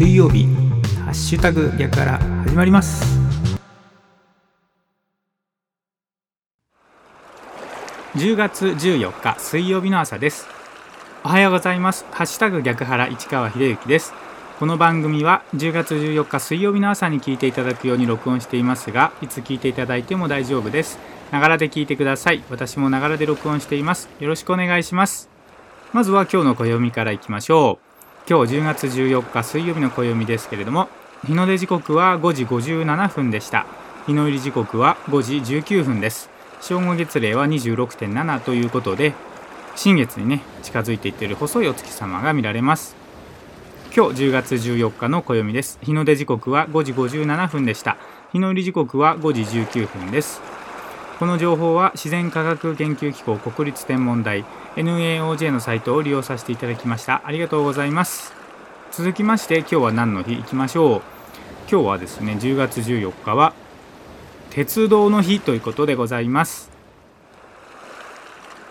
水曜日ハッシュタグ逆から始まります。10月14日水曜日の朝です。おはようございます。ハッシュタグ逆原市川秀幸です。この番組は10月14日水曜日の朝に聞いていただくように録音していますがいつ聞いていただいても大丈夫です。ながらで聞いてください。私もながらで録音しています。よろしくお願いします。まずは今日の暦からいきましょう。今日10月14日水曜日の暦ですけれども日の出時刻は5時57分でした。日の入り時刻は5時19分です。正午月齢は26.7ということで新月にね近づいていっている細いお月様が見られます。今日10月14日の暦です。日の出時刻は5時57分でした。日の入り時刻は5時19分です。この情報は自然科学研究機構国立天文台 NAOJ のサイトを利用させていただきました。ありがとうございます。続きまして今日は何の日いきましょう。今日はですね10月14日は鉄道の日ということでございます。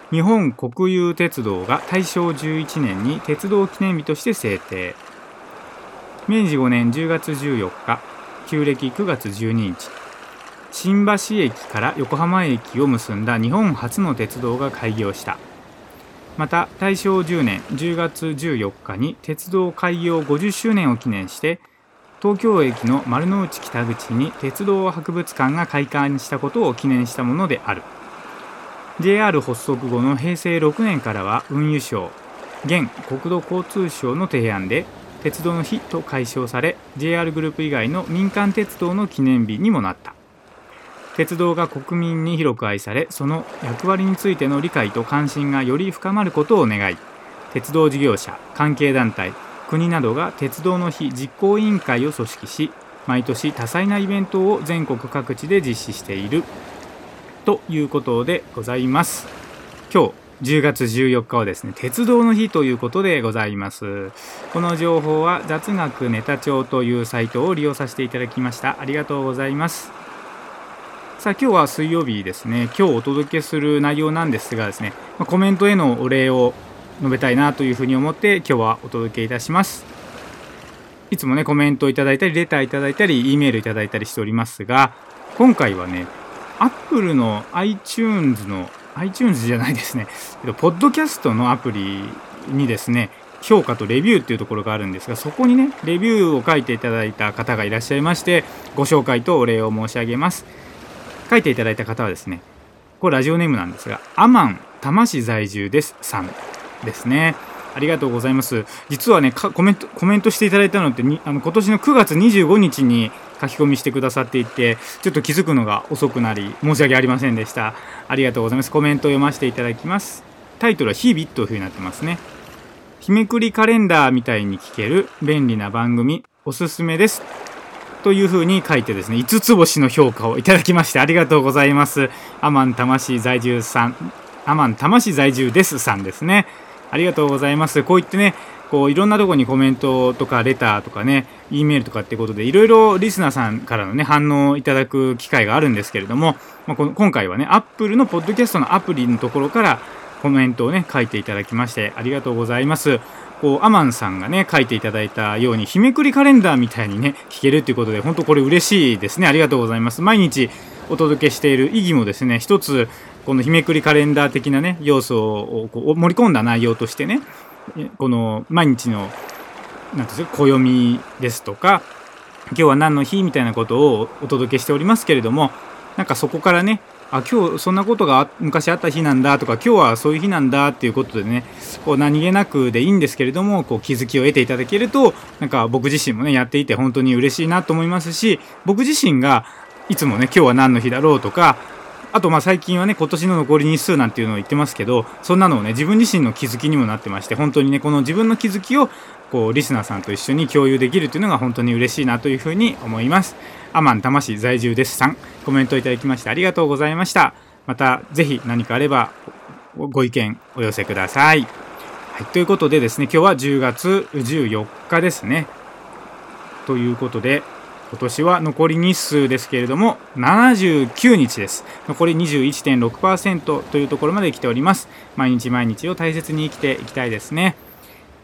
日本国有鉄道が大正11年に鉄道記念日として制定。明治5年10月14日旧暦9月12日。新橋駅から横浜駅を結んだ日本初の鉄道が開業した。また大正10年10月14日に鉄道開業50周年を記念して東京駅の丸の内北口に鉄道博物館が開館したことを記念したものである。JR 発足後の平成6年からは運輸省現国土交通省の提案で鉄道の日と解消され JR グループ以外の民間鉄道の記念日にもなった。鉄道が国民に広く愛されその役割についての理解と関心がより深まることを願い鉄道事業者関係団体国などが鉄道の日実行委員会を組織し毎年多彩なイベントを全国各地で実施しているということでございます。今日10月14日はですね鉄道の日ということでございます。この情報は雑学ネタ帳というサイトを利用させていただきました。ありがとうございます。さあ今日は水曜日ですね。今日お届けする内容なんですがですねコメントへのお礼を述べたいなというふうに思って今日はお届けいたします。いつもねコメントをいただいたりレターいただいたり E メールいただいたりしておりますが今回はね Apple の iTunes の iTunes じゃないですね。ポッドキャストのアプリにですね評価とレビューっていうところがあるんですがそこにねレビューを書いていただいた方がいらっしゃいましてご紹介とお礼を申し上げます。書いていただいた方はですねこれラジオネームなんですがアマン多摩市在住ですさんですね。ありがとうございます。実はねコメントコメントしていただいたのってにあの今年の9月25日に書き込みしてくださっていてちょっと気づくのが遅くなり申し訳ありませんでした。ありがとうございます。コメントを読ませていただきます。タイトルは日々というふうになってますね。日めくりカレンダーみたいに聞ける便利な番組おすすめです。というふうに書いてですね、5つ星の評価をいただきましてありがとうございます。アマン魂在住さん、アマン魂在住ですさんですね。ありがとうございます。こう言ってね、こういろんなとこにコメントとかレターとかね、E メールとかってことでいろいろリスナーさんからのね、反応をいただく機会があるんですけれども、まあ、この今回はね、Apple のポッドキャストのアプリのところからコメントをね、書いていただきましてありがとうございます。こうアマンさんがね書いていただいたように日めくりカレンダーみたいにね聞けるということで本当これ嬉しいですね。ありがとうございます。毎日お届けしている意義もですね一つこの日めくりカレンダー的なね要素をこう盛り込んだ内容としてねこの毎日のなんですか暦ですとか今日は何の日みたいなことをお届けしておりますけれどもなんかそこからねあ今日そんなことが昔あった日なんだとか今日はそういう日なんだっていうことでねこう何気なくでいいんですけれどもこう気づきを得ていただけるとなんか僕自身もねやっていて本当に嬉しいなと思いますし僕自身がいつもね今日は何の日だろうとかあとまあ最近はね今年の残り日数なんていうのを言ってますけどそんなのをね自分自身の気づきにもなってまして本当にねこの自分の気づきをこうリスナーさんと一緒に共有できるっていうのが本当に嬉しいなというふうに思います。アマン魂在住ですさんコメントいただきましてありがとうございました。またぜひ何かあればご意見お寄せください、はい、ということでですね今日は10月14日ですね。ということで今年は残り日数ですけれども79日です。残り21.6%というところまで来ております。毎日毎日を大切に生きていきたいですね。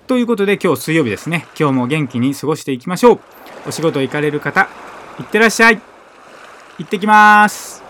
ということで今日水曜日ですね。今日も元気に過ごしていきましょう。お仕事行かれる方いってらっしゃい。行ってきまーす。